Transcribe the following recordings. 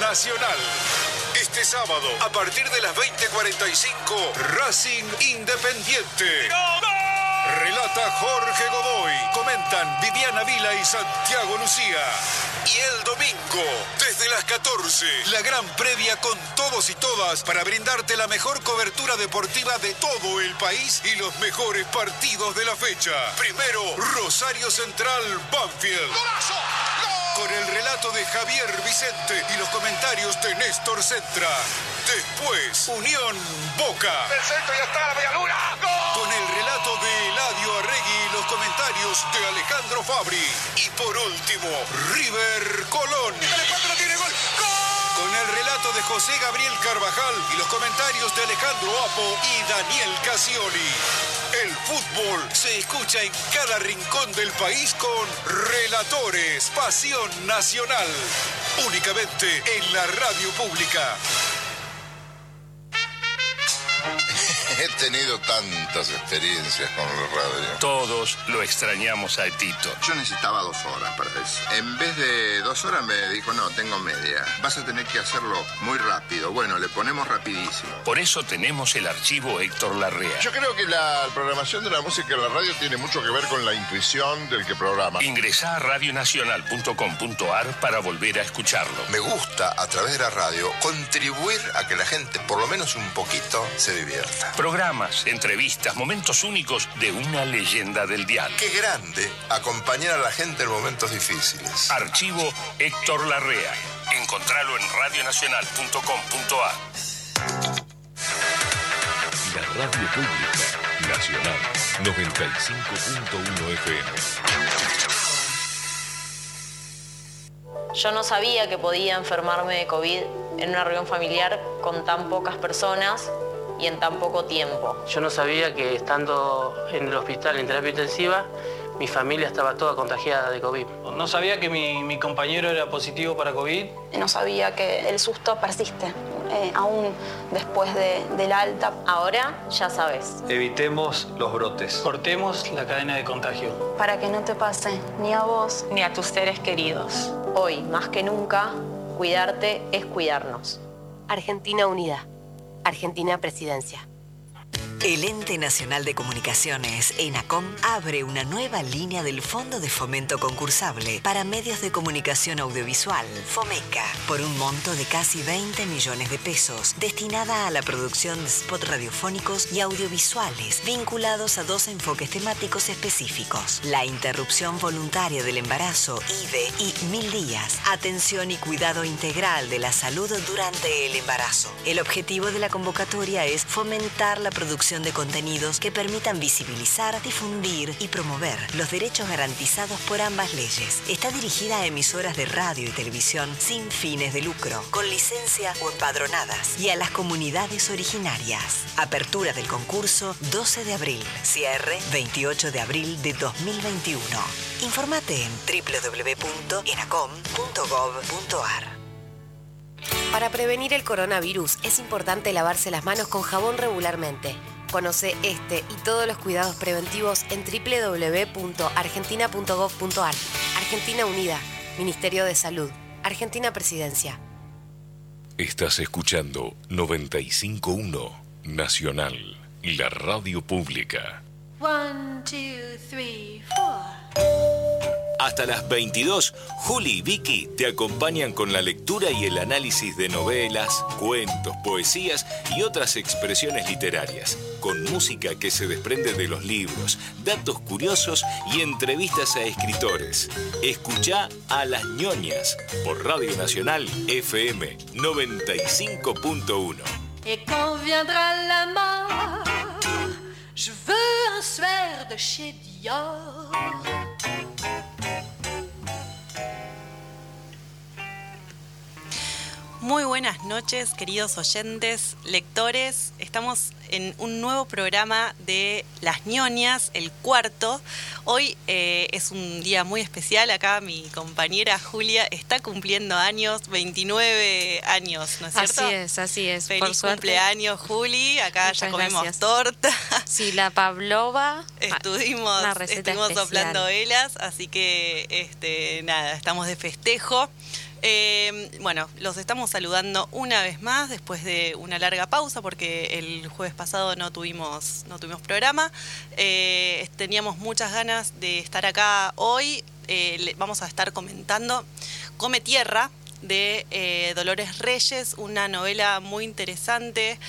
Nacional. Este sábado, a partir de las 20:45, Racing Independiente. Relata Jorge Godoy. Comentan Viviana Vila y Santiago Lucía. Y el domingo, desde las 14, la gran previa con todos y todas para brindarte la mejor cobertura deportiva de todo el país y los mejores partidos de la fecha. Primero, Rosario Central Banfield. Con el relato de Javier Vicente y los comentarios de Néstor Centra. Después, Unión Boca. Ya está la media luna. Con el relato de Eladio Arregui y los comentarios de Alejandro Fabri. Y por último, River Colón. no tiene gol. Con el relato de José Gabriel Carvajal y los comentarios de Alejandro Apo y Daniel Casioli. El fútbol se escucha en cada rincón del país con Relatores, Pasión Nacional. Únicamente en la radio pública. He tenido tantas experiencias con la radio. Todos lo extrañamos a Tito. Yo necesitaba dos horas para eso. En vez de dos horas me dijo, no, tengo media. Vas a tener que hacerlo muy rápido. Bueno, le ponemos rapidísimo. Por eso tenemos el archivo Héctor Larrea. Yo creo que la programación de la música en la radio tiene mucho que ver con la intuición del que programa. Ingresá a radionacional.com.ar para volver a escucharlo. Me gusta, a través de la radio, contribuir a que la gente, por lo menos un poquito, se divierta. Programas, entrevistas, momentos únicos de una leyenda del dial. Qué grande acompañar a la gente en momentos difíciles. Archivo Héctor Larrea. Encontralo en radionacional.com.ar. La radio pública nacional 95.1 FM. Yo no sabía que podía enfermarme de COVID en una reunión familiar con tan pocas personas y en tan poco tiempo. Yo no sabía que estando en el hospital en terapia intensiva, mi familia estaba toda contagiada de COVID. No sabía que mi, mi compañero era positivo para COVID. No sabía que el susto persiste, eh, aún después de, del alta. Ahora ya sabes. Evitemos los brotes. Cortemos la cadena de contagio. Para que no te pase ni a vos ni a tus seres queridos. Hoy, más que nunca, cuidarte es cuidarnos. Argentina Unida. Argentina Presidencia. El Ente Nacional de Comunicaciones, ENACOM, abre una nueva línea del Fondo de Fomento Concursable para medios de comunicación audiovisual, FOMECA, por un monto de casi 20 millones de pesos, destinada a la producción de spots radiofónicos y audiovisuales vinculados a dos enfoques temáticos específicos. La interrupción voluntaria del embarazo, IVE, y Mil Días, atención y cuidado integral de la salud durante el embarazo. El objetivo de la convocatoria es fomentar la producción de contenidos que permitan visibilizar, difundir y promover los derechos garantizados por ambas leyes. Está dirigida a emisoras de radio y televisión sin fines de lucro, con licencia o empadronadas, y a las comunidades originarias. Apertura del concurso 12 de abril, cierre 28 de abril de 2021. Informate en www.enacom.gov.ar. Para prevenir el coronavirus es importante lavarse las manos con jabón regularmente. Conoce este y todos los cuidados preventivos en www.argentina.gov.ar. Argentina Unida, Ministerio de Salud, Argentina Presidencia. Estás escuchando 951 Nacional, la radio pública. One, two, three, four. Hasta las 22, Juli y Vicky te acompañan con la lectura y el análisis de novelas, cuentos, poesías y otras expresiones literarias, con música que se desprende de los libros, datos curiosos y entrevistas a escritores. Escucha a las ñoñas por Radio Nacional FM 95.1. Et la un de chez Dior. Muy buenas noches, queridos oyentes, lectores. Estamos en un nuevo programa de Las ñoñas, el cuarto. Hoy eh, es un día muy especial. Acá mi compañera Julia está cumpliendo años, 29 años, ¿no es cierto? Así es, así es. Feliz por suerte. cumpleaños, Juli. Acá Muchas ya comemos gracias. torta. Sí, la Pavlova. Estuvimos, estuvimos soplando velas, así que este, nada, estamos de festejo. Eh, bueno, los estamos saludando una vez más después de una larga pausa porque el jueves pasado no tuvimos, no tuvimos programa. Eh, teníamos muchas ganas de estar acá hoy. Eh, vamos a estar comentando Come Tierra, de eh, Dolores Reyes, una novela muy interesante,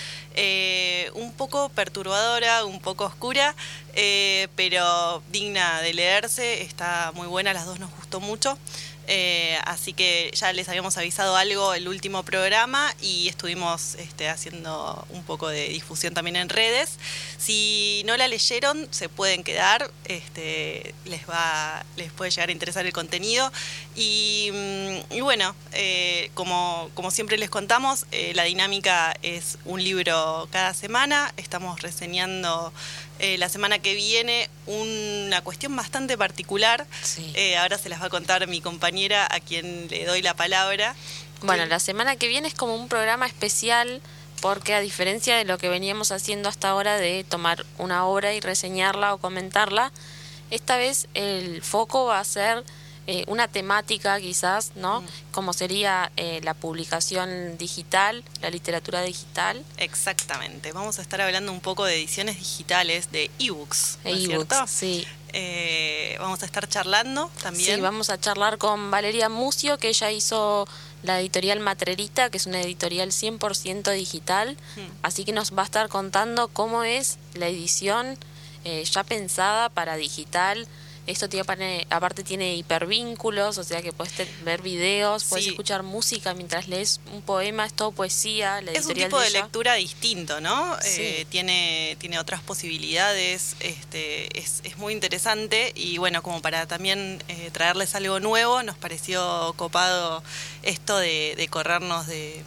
un poco perturbadora, un poco oscura, pero digna de leerse, está muy buena, las dos nos gustó mucho. Eh, así que ya les habíamos avisado algo el último programa y estuvimos este, haciendo un poco de difusión también en redes. Si no la leyeron, se pueden quedar, este, les, va, les puede llegar a interesar el contenido. Y, mm, bueno, eh, como, como siempre les contamos, eh, la dinámica es un libro cada semana, estamos reseñando eh, la semana que viene una cuestión bastante particular. Eh, ahora se las va a contar mi compañera a quien le doy la palabra. Bueno, la semana que viene es como un programa especial porque a diferencia de lo que veníamos haciendo hasta ahora de tomar una obra y reseñarla o comentarla, esta vez el foco va a ser eh, una temática quizás, ¿no? Como sería eh, la publicación digital, la literatura digital. Exactamente. Vamos a estar hablando un poco de ediciones digitales, de ebooks, ¿no cierto? sí. Eh, vamos a estar charlando también. Sí, vamos a charlar con Valeria Mucio, que ella hizo la editorial Matrerita, que es una editorial 100% digital. Hmm. Así que nos va a estar contando cómo es la edición eh, ya pensada para digital. Esto tiene, aparte tiene hipervínculos, o sea que puedes ver videos, puedes Sí. escuchar música mientras lees un poema, es todo poesía. La Es un tipo de lectura distinto, ¿no? Sí. Eh, tiene, tiene otras posibilidades, este, es, es muy interesante y bueno, como para también eh, traerles algo nuevo, nos pareció copado esto de, de corrernos de,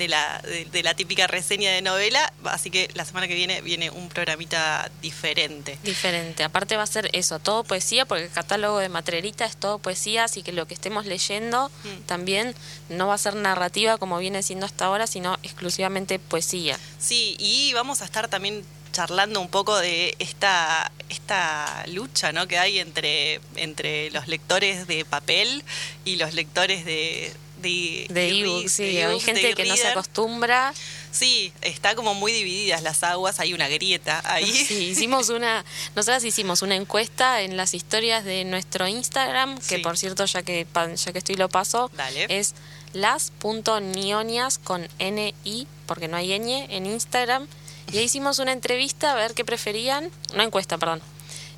de la, de, de la típica reseña de novela, así que la semana que viene viene un programita diferente. Diferente. Aparte va a ser eso, todo poesía, porque el catálogo de Matrerita es todo poesía, así que lo que estemos leyendo Mm. también no va a ser narrativa como viene siendo hasta ahora, sino exclusivamente poesía. Sí, y vamos a estar también charlando un poco de esta, esta lucha ¿no? que hay entre, entre los lectores de papel y los lectores de de, De e- ebook, sí, de hay gente de que no se acostumbra. Sí, está como muy divididas las aguas, hay una grieta ahí. Sí, hicimos una, nosotras hicimos una encuesta en las historias de nuestro Instagram, que Sí. por cierto, ya que ya que estoy lo paso, Dale. es las.nionias con N-I, porque no hay ñ, en Instagram. Y ahí hicimos una entrevista a ver qué preferían, una encuesta, perdón.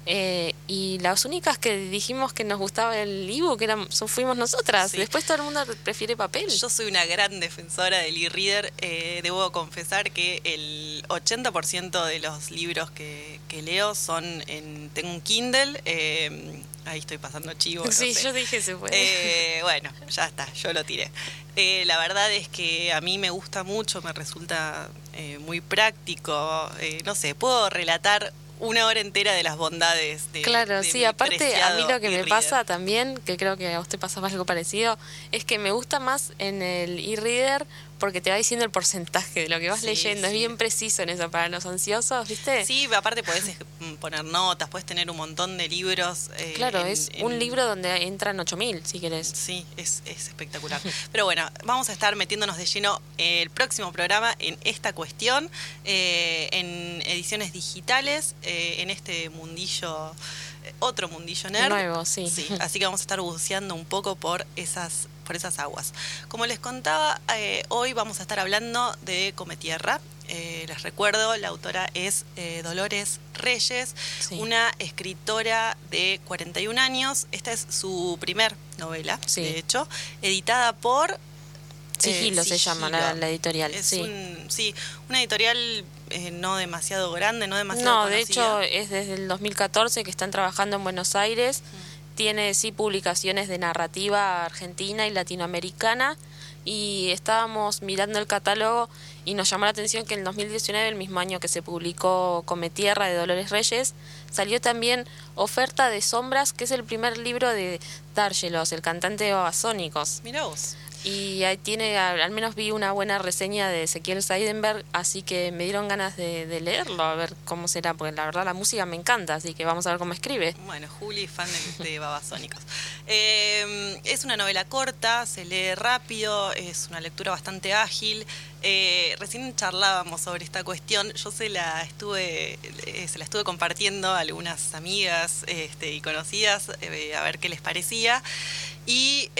Eh, y las únicas que dijimos que nos gustaba el ebook eran, fuimos nosotras. Sí. Después todo el mundo prefiere papel. Yo soy una gran defensora del e-reader. eh, debo confesar que el 80% de los libros que, que leo son en. Tengo un Kindle. eh, ahí estoy pasando chivo. no sí, sé. yo dije se puede. Eh, bueno, ya está, yo lo tiré. Eh, la verdad es que a mí me gusta mucho, me resulta muy práctico. no sé, puedo relatar una hora entera de las bondades de. Claro, de sí, aparte a mí lo que me pasa también, que creo que a usted pasaba algo parecido, es que me gusta más en el e-reader porque te va diciendo el porcentaje de lo que vas Sí, leyendo, es bien preciso en eso para los ansiosos, ¿viste? Sí, aparte podés eh, poner notas, puedes tener un montón de libros. eh, Claro, en- es en- un libro donde entran 8000, si querés. Sí, es, es espectacular. Pero bueno, vamos a estar metiéndonos de lleno el próximo programa en esta cuestión, eh, en ediciones digitales, eh, en este mundillo, eh, otro mundillo nerd. Nuevo, sí. así que vamos a estar buceando un poco por esas, por esas aguas. Como les contaba, eh, hoy vamos a estar hablando de Cometierra. Eh, les recuerdo, la autora es eh, Dolores Reyes, Sí. una escritora de 41 años. Esta es su primer novela, Sí. de hecho, editada por... Sigilo eh, se llama la, Sigilo. la editorial, Es sí. un- sí, una editorial eh, no demasiado grande, no demasiado No, de hecho es desde el 2014 que están trabajando en Buenos Aires. Tiene sí publicaciones de narrativa argentina y latinoamericana. Y estábamos mirando el catálogo y nos llamó la atención que en 2019, el mismo año que se publicó Come Tierra de Dolores Reyes, salió también Oferta de Sombras, que es el primer libro de Dargelos, el cantante de Babasónicos. Mirá vos. Y ahí tiene, al menos vi una buena reseña de Ezequiel Seidenberg, así que me dieron ganas de, leerlo, a ver cómo será, porque la verdad la música me encanta, así que vamos a ver cómo escribe. Bueno, Juli, fan de, Babasónicos. Eh, es una novela corta, se lee rápido, es una lectura bastante ágil. Eh, recién charlábamos sobre esta cuestión. Yo se la estuve, eh, se la estuve compartiendo a algunas amigas este, y conocidas eh, a ver qué les parecía. Y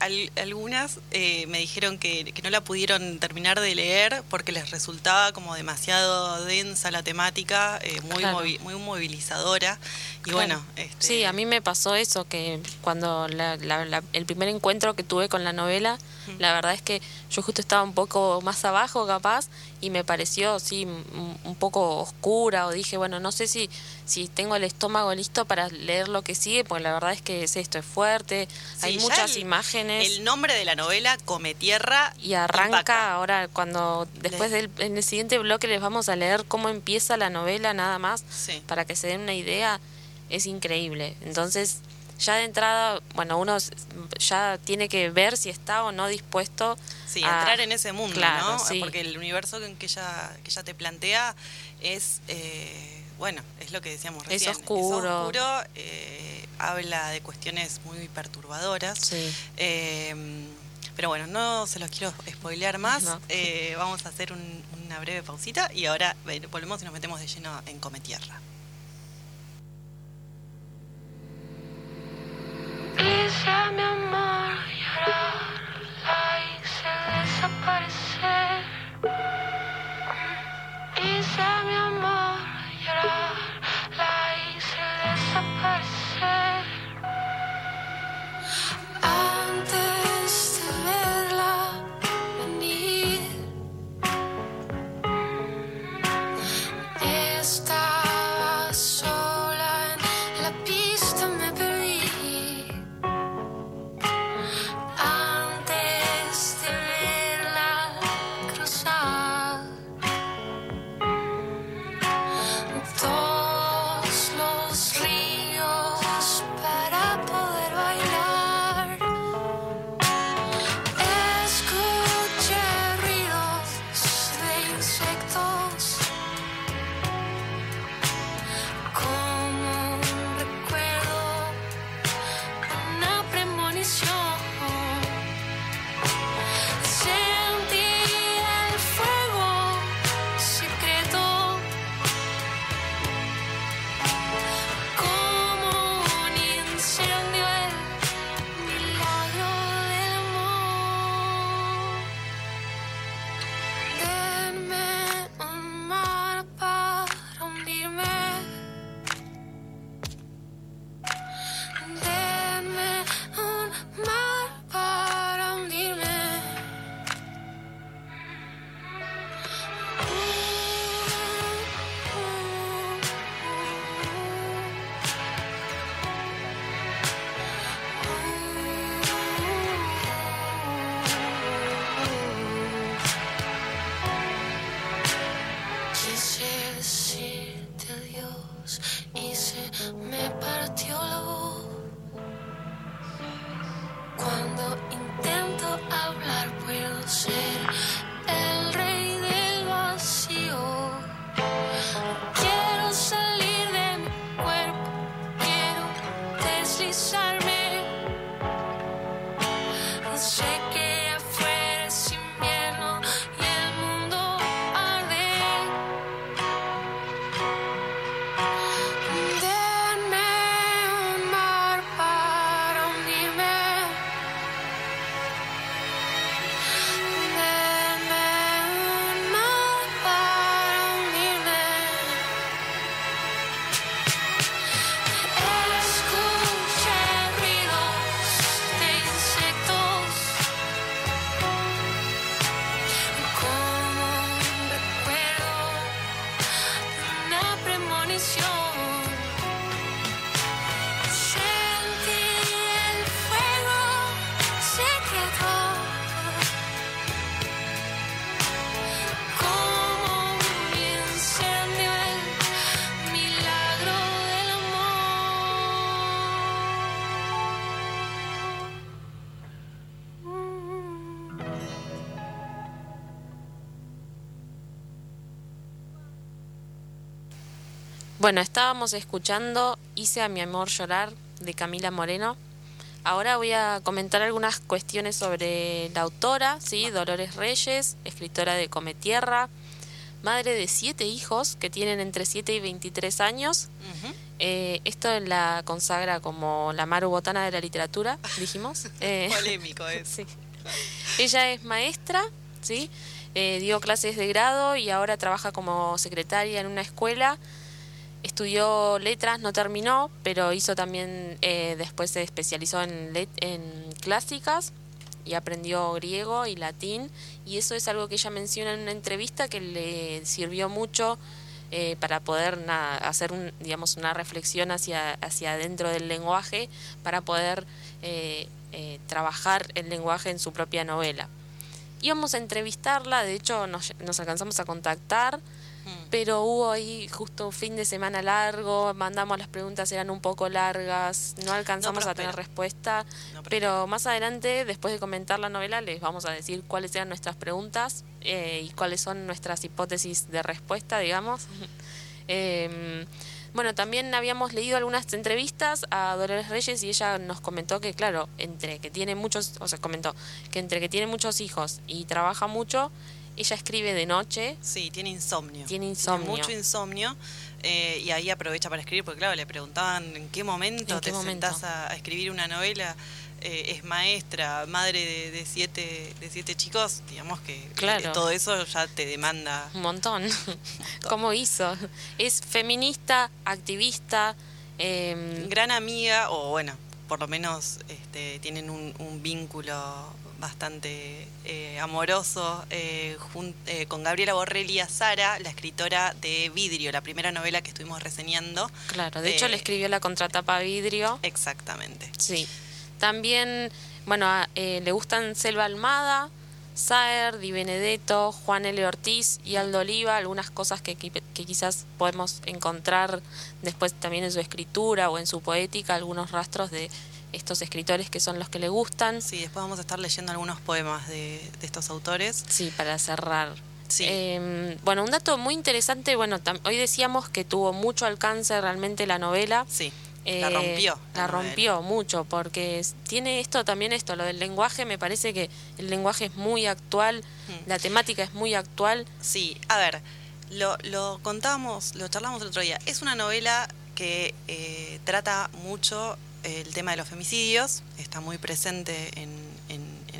algunas me dijeron que, no la pudieron terminar de leer porque les resultaba como demasiado densa la temática, muy, muy movilizadora. Y bueno, este... sí, a mí me pasó eso, que cuando el primer encuentro que tuve con la novela, la verdad es que yo justo estaba un poco más abajo capaz y me pareció sí un poco oscura o dije, bueno, no sé si, si tengo el estómago listo para leer lo que sigue, porque la verdad es que es esto, es fuerte, hay muchas imágenes. El nombre de la novela, Come Tierra. Y arranca ahora cuando, después del en el siguiente bloque les vamos a leer cómo empieza la novela nada más, para que se den una idea, es increíble. Entonces ya de entrada, bueno, uno ya tiene que ver si está o no dispuesto sí, a entrar en ese mundo, ¿no? Porque el universo que ella, que ella te plantea es, eh, bueno, es lo que decíamos recién. Es oscuro. Es oscuro, eh, habla de cuestiones muy perturbadoras. Sí. Eh, pero bueno, no se los quiero spoilear más. vamos a hacer una breve pausita y ahora volvemos y nos metemos de lleno en Cometierra. Quise mi Bueno, estábamos escuchando Hice a mi amor llorar de Camila Moreno. Ahora voy a comentar algunas cuestiones sobre la autora, ¿sí? Dolores Reyes, escritora de Come Tierra, madre de siete hijos que tienen entre 7 y 23 años. Eh, esto la consagra como la Maru Botana de la literatura, dijimos. Eh, Polémico es. sí. Ella es maestra, ¿sí? Eh, dio clases de grado y ahora trabaja como secretaria en una escuela estudió letras, no terminó, pero hizo también, eh, después se especializó en, en clásicas y aprendió griego y latín. Y eso es algo que ella menciona en una entrevista que le sirvió mucho eh, para poder hacer un, digamos una reflexión hacia hacia dentro del lenguaje para poder eh, trabajar el lenguaje en su propia novela. Íbamos a entrevistarla de hecho nos, nos alcanzamos a contactar pero hubo ahí justo un fin de semana largo, mandamos las preguntas, eran un poco largas, no alcanzamos a tener respuesta, pero más adelante, después de comentar la novela, les vamos a decir cuáles eran nuestras preguntas eh, y cuáles son nuestras hipótesis de respuesta, digamos. Em, bueno, también habíamos leído algunas entrevistas a Dolores Reyes y ella nos comentó que, claro, entre que tiene muchos, o sea, comentó que entre que tiene muchos hijos y trabaja mucho, ella escribe de noche. Sí, tiene insomnio. Tiene insomnio. mucho insomnio. Eh, y ahí aprovecha para escribir, porque claro, le preguntaban en qué momento te sentás a, escribir una novela. Eh, es maestra, madre de, siete, de siete chicos, digamos que claro. todo eso ya te demanda. Un montón. ¿Cómo hizo? Es feminista, activista. Em, Gran amiga, o bueno, por lo menos este, tienen un, un vínculo bastante eh, amoroso eh, eh, con Gabriela Borrelli Sara, la escritora de Vidrio, la primera novela que estuvimos reseñando. Claro, de hecho le escribió la contratapa Vidrio. Exactamente. Sí. También, bueno, le gustan Selva Almada, Saer, Di Benedetto, Juan L. Ortiz y Aldo Oliva, algunas cosas que, que, quizás podemos encontrar después también en su escritura o en su poética, algunos rastros de estos escritores que son los que le gustan. Sí, después vamos a estar leyendo algunos poemas de, estos autores. Sí, para cerrar. Sí. Em, bueno, un dato muy interesante, bueno, hoy decíamos que tuvo mucho alcance realmente la novela. Sí. la eh, rompió. La, rompió mucho, porque tiene esto también, esto, lo del lenguaje, me parece que el lenguaje es muy actual, mm. la temática es muy actual. Sí, a ver, lo, lo contábamos, lo charlamos el otro día, es una novela que eh, trata mucho el tema de los femicidios, está muy presente en,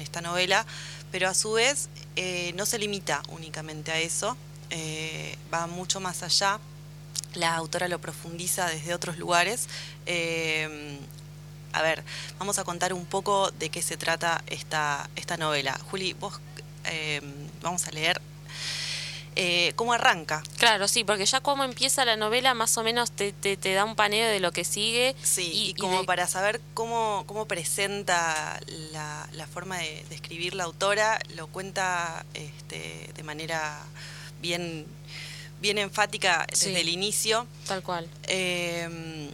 esta novela, pero a su vez eh, no se limita únicamente a eso, eh, va mucho más allá. La autora lo profundiza desde otros lugares. Eh, a ver, vamos a contar un poco de qué se trata esta, esta novela. Juli, vos vamos a leer eh, cómo arranca. Claro, sí, porque ya como empieza la novela más o menos te, te, da un paneo de lo que sigue. Sí, y, como para saber cómo, cómo presenta la, la forma de, escribir la autora, lo cuenta este, de manera bien, bien enfática desde el inicio. Tal cual. Em,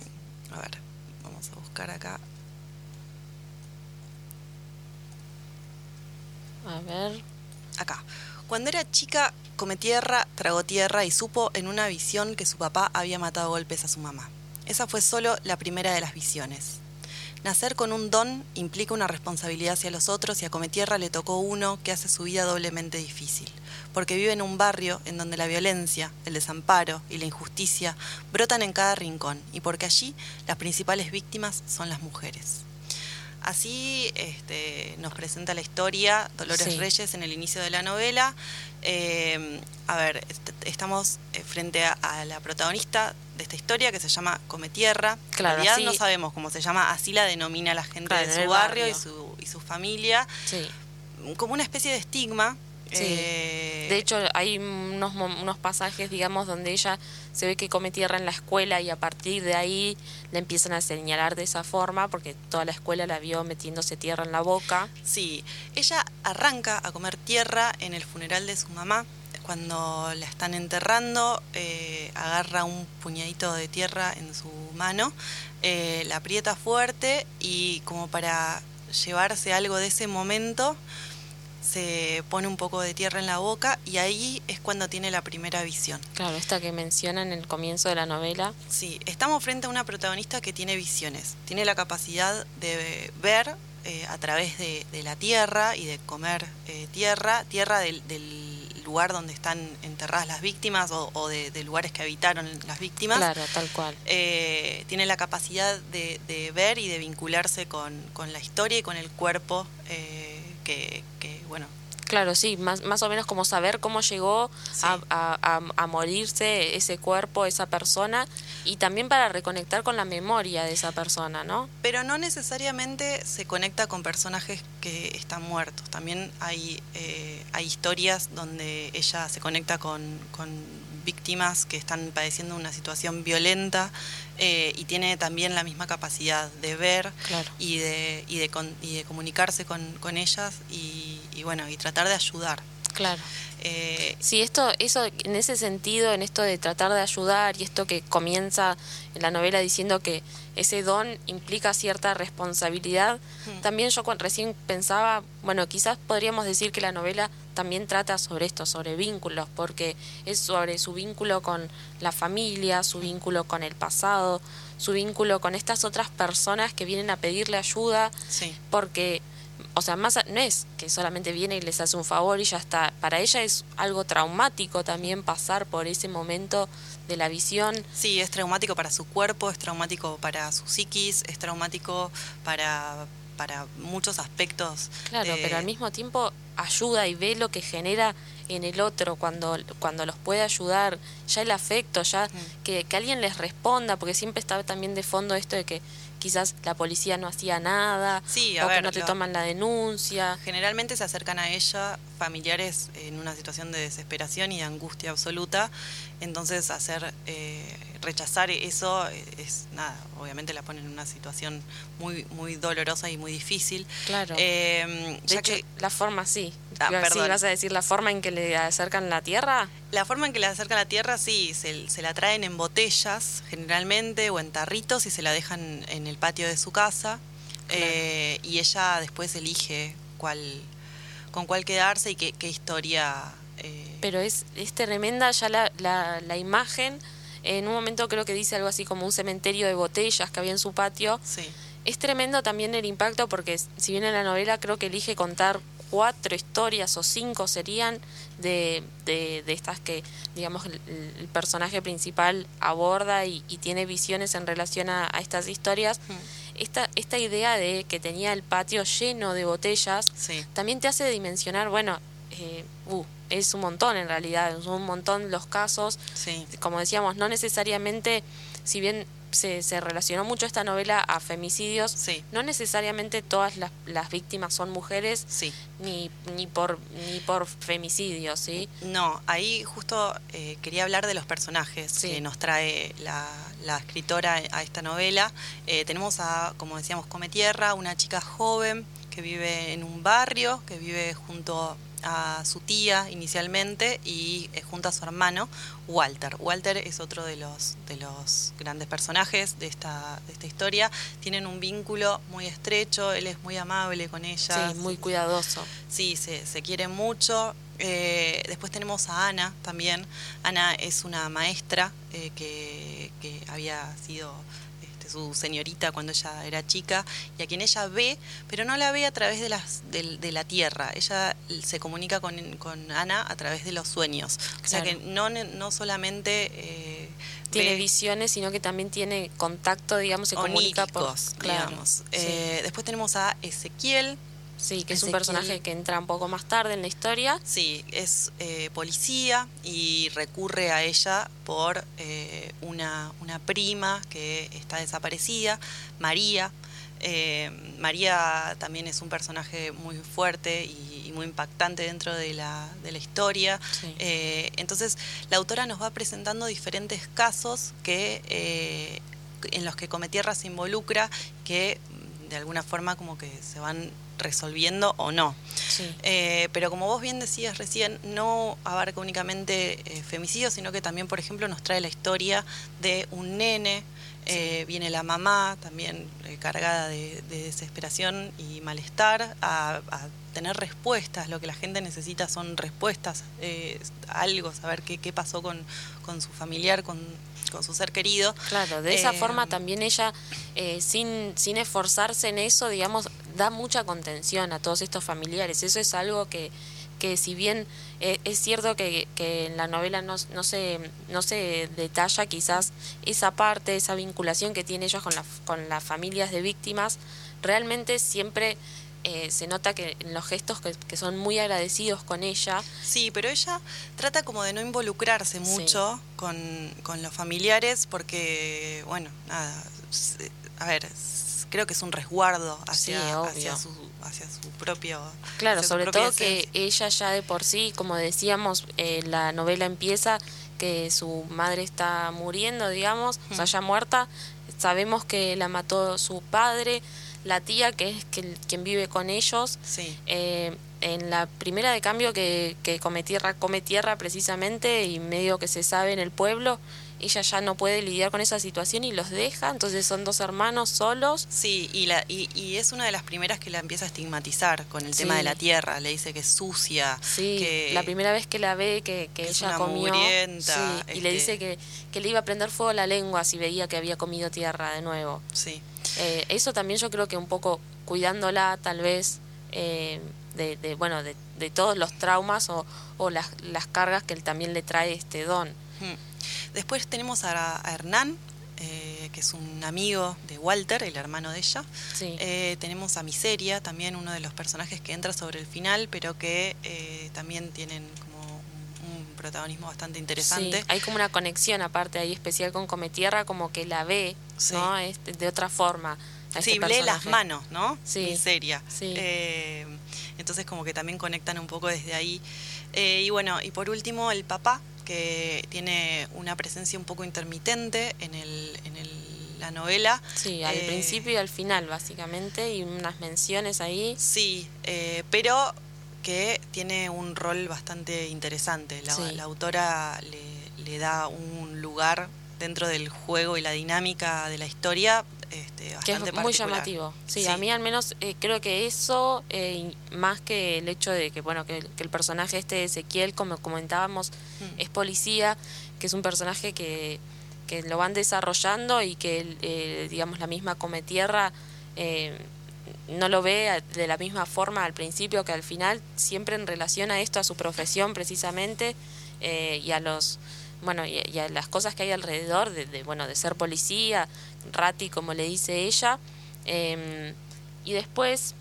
a ver, vamos a buscar acá. A ver. Acá. Cuando era chica, come tierra, tragó tierra y supo en una visión que su papá había matado golpes a su mamá. Esa fue solo la primera de las visiones. Nacer con un don implica una responsabilidad hacia los otros y a Cometierra le tocó uno que hace su vida doblemente difícil, porque vive en un barrio en donde la violencia, el desamparo y la injusticia brotan en cada rincón y porque allí las principales víctimas son las mujeres. Así este, nos presenta la historia Dolores Reyes en el inicio de la novela. Eh, a ver, estamos eh, frente a, la protagonista de esta historia que se llama Cometierra. Claro, en realidad no sabemos cómo se llama, así la denomina la gente de su barrio, Y, su, y su familia. Como una especie de estigma eh, de hecho, hay unos, unos pasajes, digamos, donde ella se ve que come tierra en la escuela y a partir de ahí le empiezan a señalar de esa forma porque toda la escuela la vio metiéndose tierra en la boca. Sí, ella arranca a comer tierra en el funeral de su mamá. Cuando la están enterrando, eh, agarra un puñadito de tierra en su mano, eh, la aprieta fuerte y como para llevarse algo de ese momento, se pone un poco de tierra en la boca y ahí es cuando tiene la primera visión. Claro, esta que menciona en el comienzo de la novela. Sí, estamos frente a una protagonista que tiene visiones, tiene la capacidad de ver eh, a través de, la tierra y de comer eh, tierra, tierra del, lugar donde están enterradas las víctimas o, de, lugares que habitaron las víctimas. Claro, tal cual. Eh, tiene la capacidad de, ver y de vincularse con, la historia y con el cuerpo que, bueno, Claro, sí, más, más o menos como saber cómo llegó a, morirse ese cuerpo, esa persona, y también para reconectar con la memoria de esa persona, ¿no? Pero no necesariamente se conecta con personajes que están muertos. También hay, eh, hay historias donde ella se conecta con, con víctimas que están padeciendo una situación violenta eh, y tiene también la misma capacidad de ver y, de, y, de, y de comunicarse con, con ellas y, y, bueno y tratar de ayudar. Claro. Eh, sí, esto, eso, en ese sentido, en esto de tratar de ayudar y esto que comienza en la novela diciendo que ese don implica cierta responsabilidad, también yo cuando recién pensaba, bueno, quizás podríamos decir que la novela también trata sobre esto, sobre vínculos, porque es sobre su vínculo con la familia, su vínculo con el pasado, su vínculo con estas otras personas que vienen a pedirle ayuda, porque o sea, más no es que solamente viene y les hace un favor y ya está. Para ella es algo traumático también pasar por ese momento de la visión. Sí, es traumático para su cuerpo, es traumático para su psiquis, es traumático para, para muchos aspectos. Claro, pero al mismo tiempo ayuda y ve lo que genera en el otro cuando, cuando los puede ayudar, ya el afecto, ya que, que alguien les responda, porque siempre está también de fondo esto de que quizás la policía no hacía nada o que no te toman la denuncia. Generalmente se acercan a ella familiares en una situación de desesperación y de angustia absoluta, entonces hacer eh, rechazar eso es nada, obviamente la pone en una situación muy muy dolorosa y muy difícil. Claro. Eh, de hecho, la forma sí. Ah, ¿Vas a decir la forma en que le acercan la tierra? La forma en que le acercan la tierra, sí, se, se, la traen en botellas generalmente o en tarritos y se la dejan en el patio de su casa. Eh, y ella después elige cuál, con cuál quedarse y qué, qué historia. Eh, Pero es, es tremenda ya la, la, la imagen en un momento creo que dice algo así como un cementerio de botellas que había en su patio. Sí. Es tremendo también el impacto porque si bien en la novela creo que elige contar cuatro historias o cinco serían de, de, estas que, digamos, el, personaje principal aborda y, tiene visiones en relación a, estas historias. Hmm. Esta, esta idea de que tenía el patio lleno de botellas también te hace dimensionar, bueno, eh, uh, es un montón en realidad, son un montón los casos. Como decíamos, no necesariamente, si bien se, se relacionó mucho esta novela a femicidios, no necesariamente todas las, las, víctimas son mujeres, ni, ni, por, ni por femicidios, ¿sí? No, ahí justo eh, quería hablar de los personajes que nos trae la, la escritora a esta novela. Eh, tenemos a, como decíamos, Cometierra, una chica joven que vive en un barrio, que vive junto a su tía inicialmente y eh, junto a su hermano Walter. Walter es otro de los, de los grandes personajes de esta, de esta historia. Tienen un vínculo muy estrecho, él es muy amable con ella. Sí, muy cuidadoso. Sí, se, se quiere mucho. Eh, después tenemos a Ana también. Ana es una maestra eh, que, que había sido su señorita cuando ella era chica, y a quien ella ve, pero no la ve a través de, las, de, la tierra. Ella se comunica con, con, Ana a través de los sueños. O sea que no, no solamente... Eh, tiene visiones, sino que también tiene contacto, digamos, se comunica por... Digamos. Eh, después tenemos a Ezequiel, Sí, que es un personaje que entra un poco más tarde en la historia. Sí, es eh, policía y recurre a ella por eh, una, una, prima que está desaparecida, María. Eh, María también es un personaje muy fuerte y, muy impactante dentro de la, de la historia. entonces, la autora nos va presentando diferentes casos que en los que Cometierra se involucra, que de alguna forma como que se van resolviendo o no. Eh, pero como vos bien decías recién, no abarca únicamente eh, femicidio, sino que también, por ejemplo, nos trae la historia de un nene Eh, viene la mamá también cargada de, desesperación y malestar a, tener respuestas. Lo que la gente necesita son respuestas, algo, saber qué, qué pasó con, con su familiar, con, con su ser querido. Claro, de esa forma también ella, sin, sin esforzarse en eso, digamos, da mucha contención a todos estos familiares. Eso es algo que, que si bien eh, es cierto que, que, en la novela no, no, se, no se detalla quizás esa parte, esa vinculación que tiene ellos con, la, con las familias de víctimas, realmente siempre eh, se nota que en los gestos que, son muy agradecidos con ella. Sí, pero ella trata como de no involucrarse mucho con, con los familiares porque, bueno, nada, a ver, creo que es un resguardo hacia, hacia, su, hacia su propio... Claro, sobre todo que ella ya de por sí, como decíamos, eh, la novela empieza que su madre está muriendo, digamos, o sea, ya muerta, sabemos que la mató su padre, la tía, que es quien vive con ellos. Eh, en la primera de cambio que, que come tierra, come tierra precisamente y medio que se sabe en el pueblo, ella ya no puede lidiar con esa situación y los deja, entonces son dos hermanos solos. Sí, y, la, y, es una de las primeras que la empieza a estigmatizar con el tema de la tierra, le dice que es sucia. Sí, que la primera vez que la ve, que, que ella comió. y le dice que, que, le iba a prender fuego la lengua si veía que había comido tierra de nuevo. Sí. Eh, eso también yo creo que un poco cuidándola tal vez eh, de, de, bueno, de, de, todos los traumas o, o las, las cargas que él también le trae este don. Hmm. Después tenemos a, Hernán, eh, que es un amigo de Walter, el hermano de ella. Eh, tenemos a Miseria, también uno de los personajes que entra sobre el final, pero que eh, también tienen como un, protagonismo bastante interesante. hay como una conexión aparte ahí especial con Cometierra, como que la ve, ¿no? Este, de otra forma. sí, este lee las manos, ¿no? Miseria. entonces como que también conectan un poco desde ahí. y bueno, y por último el papá, que tiene una presencia un poco intermitente en, el, en el, la novela. Sí, al eh, principio y al final, básicamente, y unas menciones ahí. Sí, eh, pero que tiene un rol bastante interesante. La, la autora le, le da un lugar dentro del juego y la dinámica de la historia este, que es muy llamativo. Sí, a mí al menos eh, creo que eso, eh, más que el hecho de que bueno que, el personaje este de Ezequiel, como comentábamos, mm. es policía, que es un personaje que, que lo van desarrollando y que, eh, digamos, la misma Cometierra no lo ve de la misma forma al principio que al final, siempre en relación a esto, a su profesión precisamente y a los bueno y, a las cosas que hay alrededor de, de, bueno de ser policía Rati, como le dice ella. Em, y después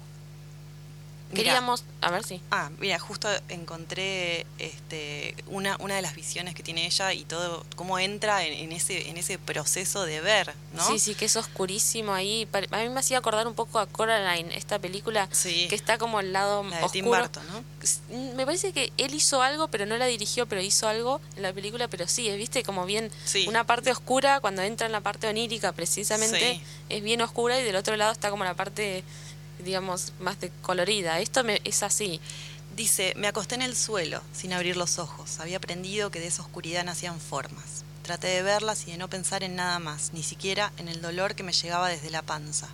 queríamos, a ver si. Ah, mira, justo encontré este, una, una de las visiones que tiene ella y todo, cómo entra en, ese, en ese proceso de ver, ¿no? Sí, sí, que es oscurísimo ahí. A mí me hacía acordar un poco a Coraline, esta película que está como al lado la de oscuro. Tim Burton, ¿no? Me parece que él hizo algo, pero no la dirigió, pero hizo algo en la película, pero sí, viste como bien una parte oscura, cuando entra en la parte onírica precisamente, es bien oscura y del otro lado está como la parte digamos, más de colorida. Esto me, es así. Dice, me acosté en el suelo, sin abrir los ojos. Había aprendido que de esa oscuridad nacían formas. Traté de verlas y de no pensar en nada más, ni siquiera en el dolor que me llegaba desde la panza.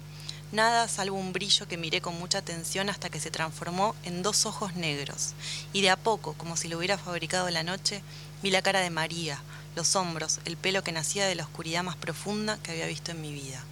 Nada salvo un brillo que miré con mucha atención hasta que se transformó en dos ojos negros. Y de a poco, como si lo hubiera fabricado la noche, vi la cara de María, los hombros, el pelo que nacía de la oscuridad más profunda que había visto en mi vida.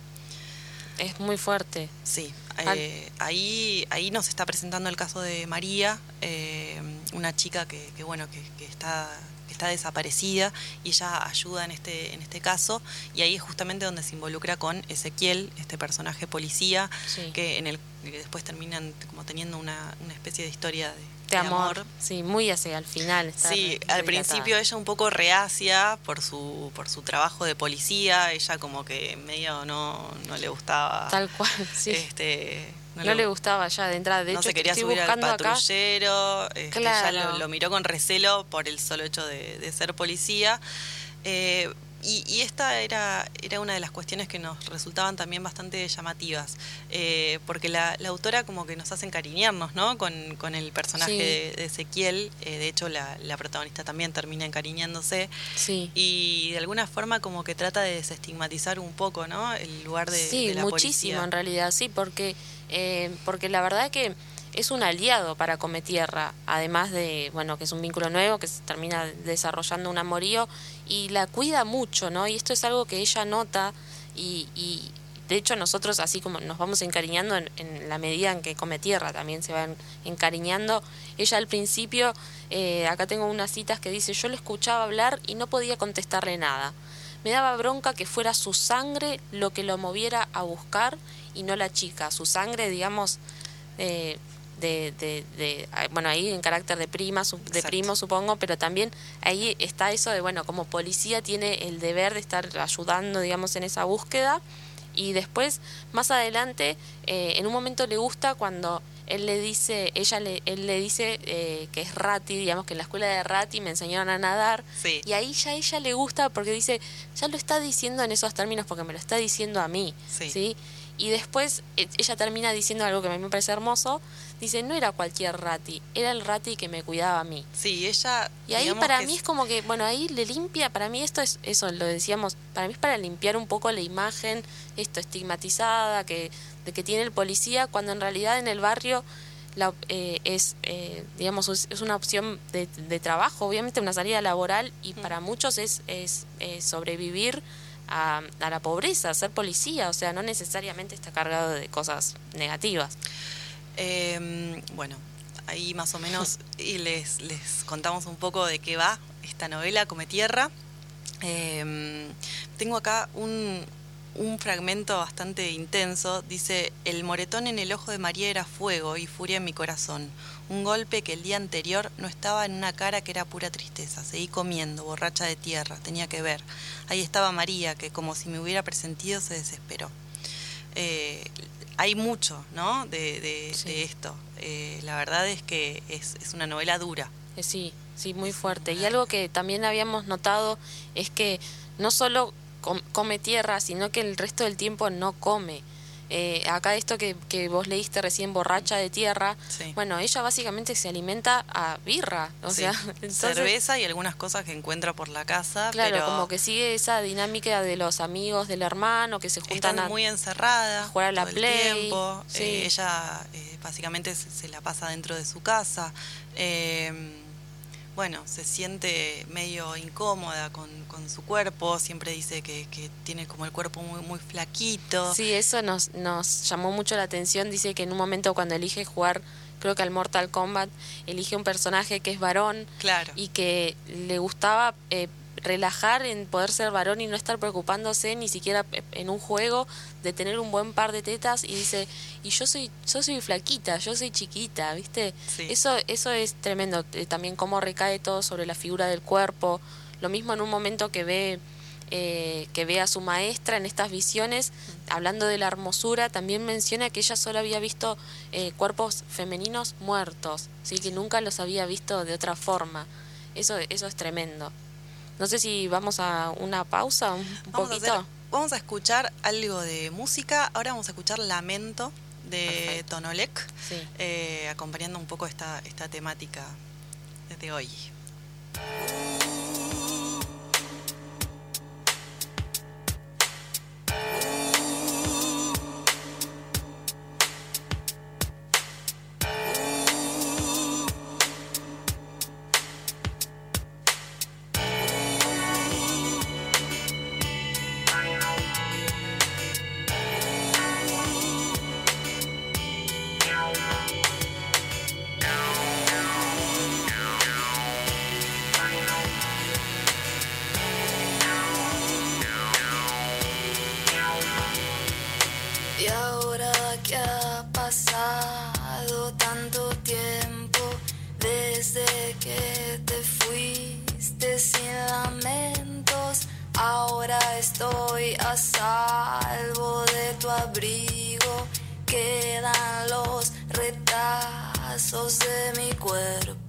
Es muy fuerte. Sí, eh, ahí, ahí nos está presentando el caso de María, eh, una chica que, bueno, que, está está desaparecida y ella ayuda en este, en este caso y ahí es justamente donde se involucra con Ezequiel, este personaje policía, que en el que después terminan como teniendo una, una especie de historia de, de amor. Sí, muy hacia al final. sí, al principio ella un poco reacia por su por su trabajo de policía, ella como que medio no, no le gustaba. Tal cual, sí. Este, no, le, gustaba ya de entrada. De no hecho, se quería subir al patrullero. Este, ya lo, miró con recelo por el solo hecho de, ser policía. Eh, y, esta era, era una de las cuestiones que nos resultaban también bastante llamativas, eh, porque la, autora como que nos hace encariñarnos ¿no? con, el personaje de, Ezequiel, eh, de hecho la, protagonista también termina encariñándose, sí. y de alguna forma como que trata de desestigmatizar un poco ¿no? el lugar de, sí, muchísimo en realidad, sí, porque, eh, porque la verdad que es un aliado para Cometierra, además de, bueno, que es un vínculo nuevo, que se termina desarrollando un amorío y la cuida mucho, ¿no? Y esto es algo que ella nota y, y de hecho nosotros así como nos vamos encariñando en, la medida en que Cometierra también se va encariñando, ella al principio, eh, acá tengo unas citas que dice, yo lo escuchaba hablar y no podía contestarle nada. Me daba bronca que fuera su sangre lo que lo moviera a buscar y no la chica. Su sangre, digamos, eh, de, de, de, bueno, ahí en carácter de prima, de primo supongo, pero también ahí está eso de, bueno, como policía tiene el deber de estar ayudando, digamos, en esa búsqueda y después, más adelante, eh, en un momento le gusta cuando él le dice, ella le, él le dice eh, que es Rati, digamos que en la escuela de Rati me enseñaron a nadar. Y ahí ya a ella le gusta porque dice, ya lo está diciendo en esos términos porque me lo está diciendo a mí. ¿sí? Y después eh, ella termina diciendo algo que a mí me parece hermoso. Dice, no era cualquier rati, era el rati que me cuidaba a mí. Sí, ella... Y ahí para mí es... como que, bueno, ahí le limpia, para mí esto es, eso lo decíamos, para mí es para limpiar un poco la imagen, esto estigmatizada, que, de que tiene el policía, cuando en realidad en el barrio la, eh, es, eh, digamos, es una opción de, de, trabajo, obviamente una salida laboral, y para muchos es, es sobrevivir a, la pobreza, ser policía, o sea, no necesariamente está cargado de cosas negativas. Em, bueno, ahí más o menos y les, les contamos un poco de qué va esta novela, Come Tierra. Em, tengo acá un, un fragmento bastante intenso. Dice, el moretón en el ojo de María era fuego y furia en mi corazón. Un golpe que el día anterior no estaba en una cara que era pura tristeza. Seguí comiendo, borracha de tierra, tenía que ver. Ahí estaba María, que como si me hubiera presentido se desesperó. Eh, hay mucho, ¿no? De, esto. Eh, la verdad es que es, una novela dura. Eh, sí, sí, muy fuerte. Y algo que también habíamos notado es que no solo come tierra, sino que el resto del tiempo no come. Eh, acá esto que, que, vos leíste recién, borracha de tierra, bueno, ella básicamente se alimenta a birra, o sea, cerveza y algunas cosas que encuentra por la casa. Claro, como que sigue esa dinámica de los amigos del hermano que se juntan Están muy encerradas, jugar a la play. Eh, ella eh, básicamente se, la pasa dentro de su casa. Eh, bueno, se siente medio incómoda con, su cuerpo, siempre dice que, tiene como el cuerpo muy, muy flaquito. Sí, eso nos, nos llamó mucho la atención, dice que en un momento cuando elige jugar, creo que al Mortal Kombat, elige un personaje que es varón claro. y que le gustaba eh, relajar en poder ser varón y no estar preocupándose ni siquiera en un juego de tener un buen par de tetas y dice y yo soy yo soy flaquita yo soy chiquita viste eso eso es tremendo eh, también cómo recae todo sobre la figura del cuerpo. Lo mismo en un momento que ve eh, que ve a su maestra en estas visiones hablando de la hermosura también menciona que ella solo había visto eh, cuerpos femeninos muertos sí que nunca los había visto de otra forma. Eso eso es tremendo no sé si vamos a una pausa un vamos poquito. A hacer, vamos a escuchar algo de música. Ahora vamos a escuchar Lamento de Perfecto. Tonolek, sí. Eh, acompañando un poco esta, esta temática desde hoy. Uh. quedan los retazos de mi cuerpo.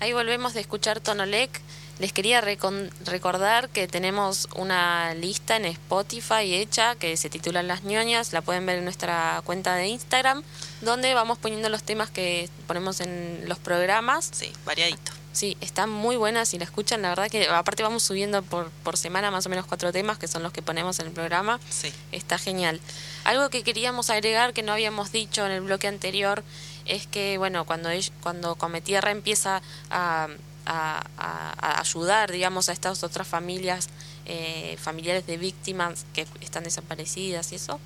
Ahí volvemos de escuchar Tonolec. Les quería recordar que tenemos una lista en Spotify hecha que se titula Las ñoñas, la pueden ver en nuestra cuenta de Instagram, donde vamos poniendo los temas que ponemos en los programas. Sí, variadito. Sí, están muy buenas y la escuchan, la verdad que aparte vamos subiendo por, por semana más o menos cuatro temas que son los que ponemos en el programa. Sí. Está genial. Algo que queríamos agregar que no habíamos dicho en el bloque anterior es que, bueno, cuando, cuando Cometierra empieza a, ayudar, digamos, a estas otras familias, eh, familiares de víctimas que están desaparecidas y eso,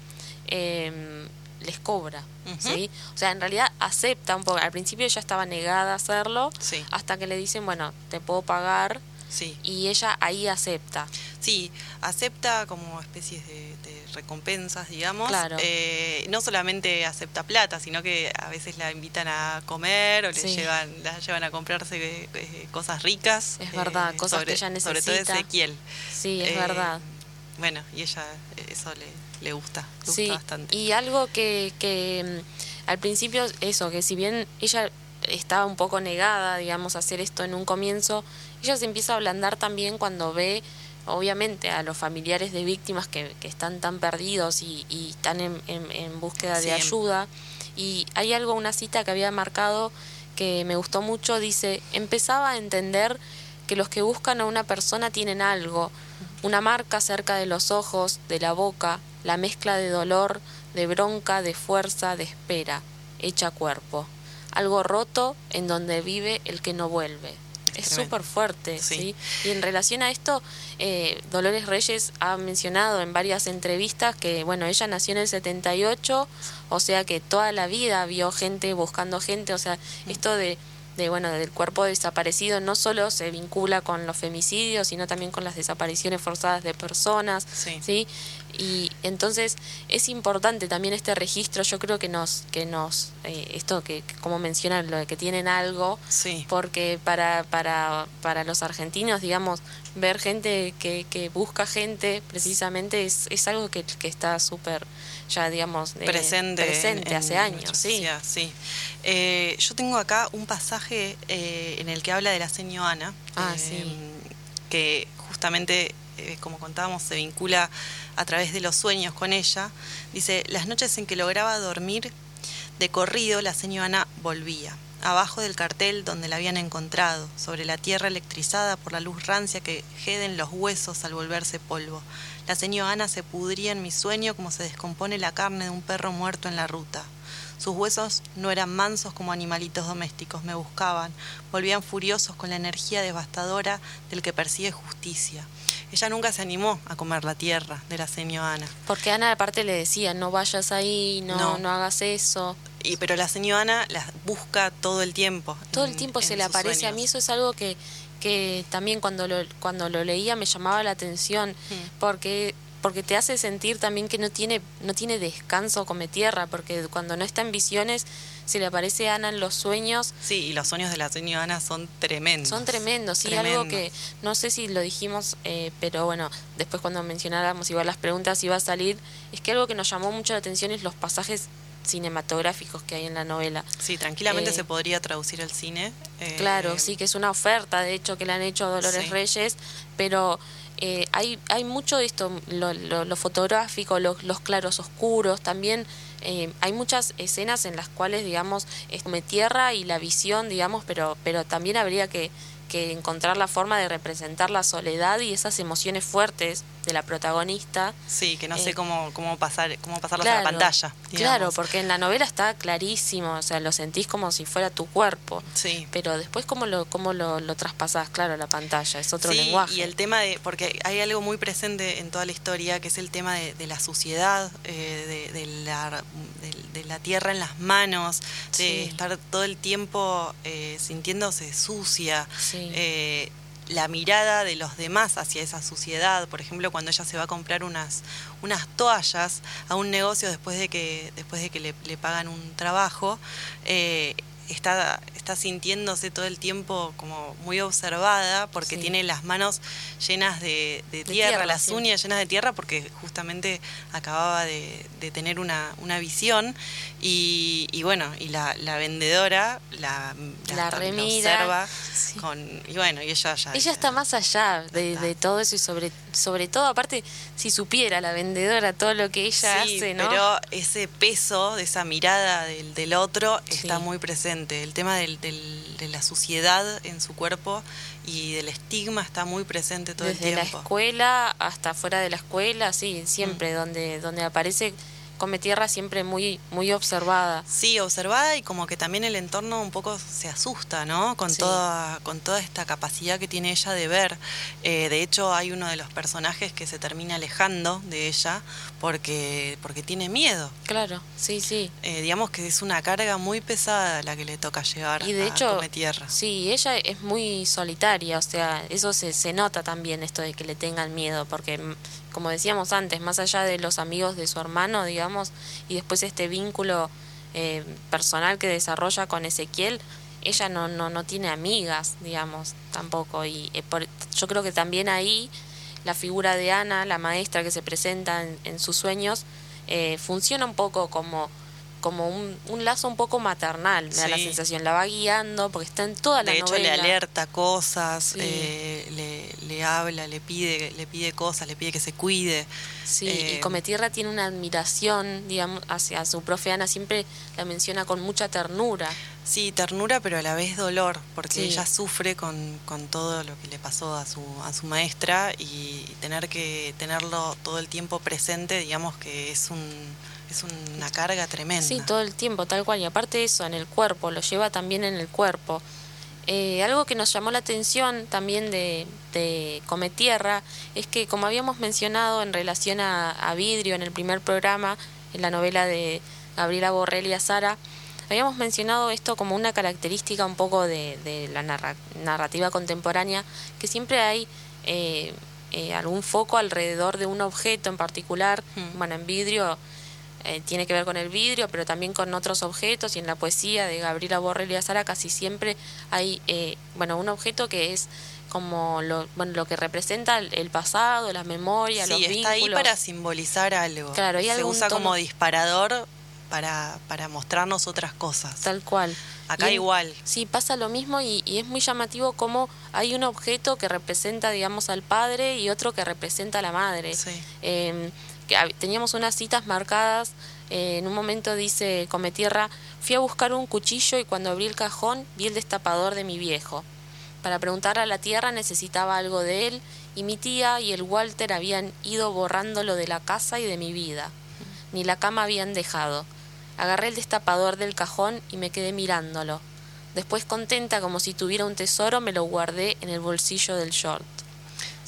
eh, les cobra, ¿sí? O sea, en realidad acepta un poco. Al principio ella estaba negada a hacerlo, hasta que le dicen, bueno, te puedo pagar, sí. y ella ahí acepta. Sí, acepta como especies de, recompensas, digamos. Claro. Eh, no solamente acepta plata, sino que a veces la invitan a comer o le llevan, la llevan a comprarse eh, cosas ricas. Es verdad, eh, cosas que ella necesita. Sobre todo Ezequiel. Sí, es verdad. Bueno, y ella eso le le gusta, sí, bastante. Y algo que, que mm, al principio, eso, que si bien ella estaba un poco negada, digamos, a hacer esto en un comienzo, ella se empieza a ablandar también cuando ve, obviamente, a los familiares de víctimas que, que están tan perdidos y, y están en, en, búsqueda de ayuda. Y hay algo, una cita que había marcado que me gustó mucho, dice, empezaba a entender que los que buscan a una persona tienen algo, una marca cerca de los ojos, de la boca, la mezcla de dolor, de bronca, de fuerza, de espera, hecha cuerpo. Algo roto en donde vive el que no vuelve. Es súper fuerte, sí. Y en relación a esto, eh, Dolores Reyes ha mencionado en varias entrevistas que, bueno, ella nació en el 78, o sea que toda la vida vio gente buscando gente, o sea, mm. esto de de bueno del cuerpo desaparecido no solo se vincula con los femicidios sino también con las desapariciones forzadas de personas sí. Y entonces es importante también este registro yo creo que nos que nos eh, esto que, como mencionan lo de que tienen algo sí. porque para para para los argentinos digamos ver gente que, que busca gente precisamente es, es algo que, que está súper ya digamos presente, presente hace años sí sí eh, yo tengo acá un pasaje eh, en el que habla de la señora Ana ah, sí. que justamente eh, como contábamos se vincula a través de los sueños con ella dice las noches en que lograba dormir de corrido la señora volvía abajo del cartel donde la habían encontrado, sobre la tierra electrizada por la luz rancia que heden los huesos al volverse polvo. La señora Ana se pudría en mi sueño como se descompone la carne de un perro muerto en la ruta. Sus huesos no eran mansos como animalitos domésticos, me buscaban, volvían furiosos con la energía devastadora del que persigue justicia. Ella nunca se animó a comer la tierra de la señora Ana. Porque Ana aparte le decía, no vayas ahí, no, no. hagas eso. Y, pero la señora Ana las busca todo el tiempo. Todo el tiempo se le aparece. A mí eso es algo que, que también cuando lo, cuando lo leía me llamaba la atención, porque porque te hace sentir también que no tiene no tiene descanso come tierra porque cuando no está en visiones se le aparece Ana en los sueños sí y los sueños de la señora Ana son tremendos son tremendos sí algo que no sé si lo dijimos eh, pero bueno después cuando mencionáramos igual las preguntas iba a salir es que algo que nos llamó mucho la atención es los pasajes cinematográficos que hay en la novela. Sí, tranquilamente eh, se podría traducir al cine. Eh, claro, sí, que es una oferta, de hecho, que le han hecho Dolores Reyes, pero eh, hay, hay mucho de esto, lo, lo, fotográfico, los claros oscuros, también hay muchas escenas en las cuales, digamos, es como tierra y la visión, digamos, pero, pero también habría que que encontrar la forma de representar la soledad y esas emociones fuertes de la protagonista. Sí, que no sé eh, cómo, cómo pasar cómo pasarlas a la pantalla. Claro, porque en la novela está clarísimo, o sea, lo sentís como si fuera tu cuerpo. Sí. Pero después cómo lo cómo lo, lo traspasás, claro, la pantalla, es otro lenguaje. y el tema de, porque hay algo muy presente en toda la historia, que es el tema de, la suciedad, eh, de, la, de, la tierra en las manos, de estar todo el tiempo eh, sintiéndose sucia. Sí. Eh, la mirada de los demás hacia esa suciedad. Por ejemplo, cuando ella se va a comprar unas, unas toallas a un negocio después de que, después de que le, pagan un trabajo, eh, está, está sintiéndose todo el tiempo como muy observada porque tiene las manos llenas de, tierra, las uñas llenas de tierra porque justamente acababa de, tener una, una visión y, bueno, y la, vendedora la, la, observa con, y bueno, y ella ya... Ella está más allá de, todo eso y sobre, sobre todo, aparte, si supiera la vendedora todo lo que ella hace, ¿no? pero ese peso de esa mirada del, del otro está muy presente. El tema del, de la suciedad en su cuerpo y del estigma está muy presente todo el tiempo. Desde la escuela hasta fuera de la escuela, sí, siempre, mm. donde, donde aparece come tierra siempre muy, muy observada. Sí, observada y como que también el entorno un poco se asusta, ¿no? Con, toda, con toda esta capacidad que tiene ella de ver. Eh, de hecho, hay uno de los personajes que se termina alejando de ella porque, porque tiene miedo. Claro, sí, sí. Eh, digamos que es una carga muy pesada la que le toca llevar y de a hecho. Sí, ella es muy solitaria, o sea, eso se, se nota también, esto de que le tengan miedo, porque como decíamos antes, más allá de los amigos de su hermano, digamos, y después este vínculo eh, personal que desarrolla con Ezequiel, ella no, no, no tiene amigas, digamos, tampoco. Y eh, yo creo que también ahí la figura de Ana, la maestra que se presenta en, sus sueños, eh, funciona un poco como como un, un, lazo un poco maternal, me da la sensación. La va guiando porque está en toda la de hecho, le alerta cosas, eh, le, le, habla, le pide, le pide cosas, le pide que se cuide. Sí, y eh, Cometierra tiene una admiración, digamos, hacia su profe Ana, siempre la menciona con mucha ternura. Sí, ternura, pero a la vez dolor, porque ella sufre con, con, todo lo que le pasó a su, a su maestra y tener que tenerlo todo el tiempo presente, digamos que es un es una carga tremenda. Sí, todo el tiempo, tal cual. Y aparte eso, en el cuerpo, lo lleva también en el cuerpo. Eh, algo que nos llamó la atención también de, de Cometierra es que, como habíamos mencionado en relación a, Vidrio en el primer programa, en la novela de Gabriela Borrell y Azara, habíamos mencionado esto como una característica un poco de, la narrativa contemporánea, que siempre hay eh, eh, algún foco alrededor de un objeto en particular. Hmm. Bueno, en Vidrio eh, tiene que ver con el vidrio, pero también con otros objetos y en la poesía de Gabriela Borrell y Azara casi siempre hay eh, bueno un objeto que es como lo, bueno, lo que representa el pasado, la memoria, sí, los está ahí para simbolizar algo. Claro, Se usa como disparador para, para mostrarnos otras cosas. Tal cual. Acá igual. Sí, pasa lo mismo y, y, es muy llamativo como hay un objeto que representa, digamos, al padre y otro que representa a la madre. Sí. Eh, teníamos unas citas marcadas. Eh, en un momento dice Cometierra, fui a buscar un cuchillo y cuando abrí el cajón vi el destapador de mi viejo. Para preguntar a la tierra necesitaba algo de él y mi tía y el Walter habían ido borrándolo de la casa y de mi vida. Ni la cama habían dejado. Agarré el destapador del cajón y me quedé mirándolo. Después contenta como si tuviera un tesoro me lo guardé en el bolsillo del short.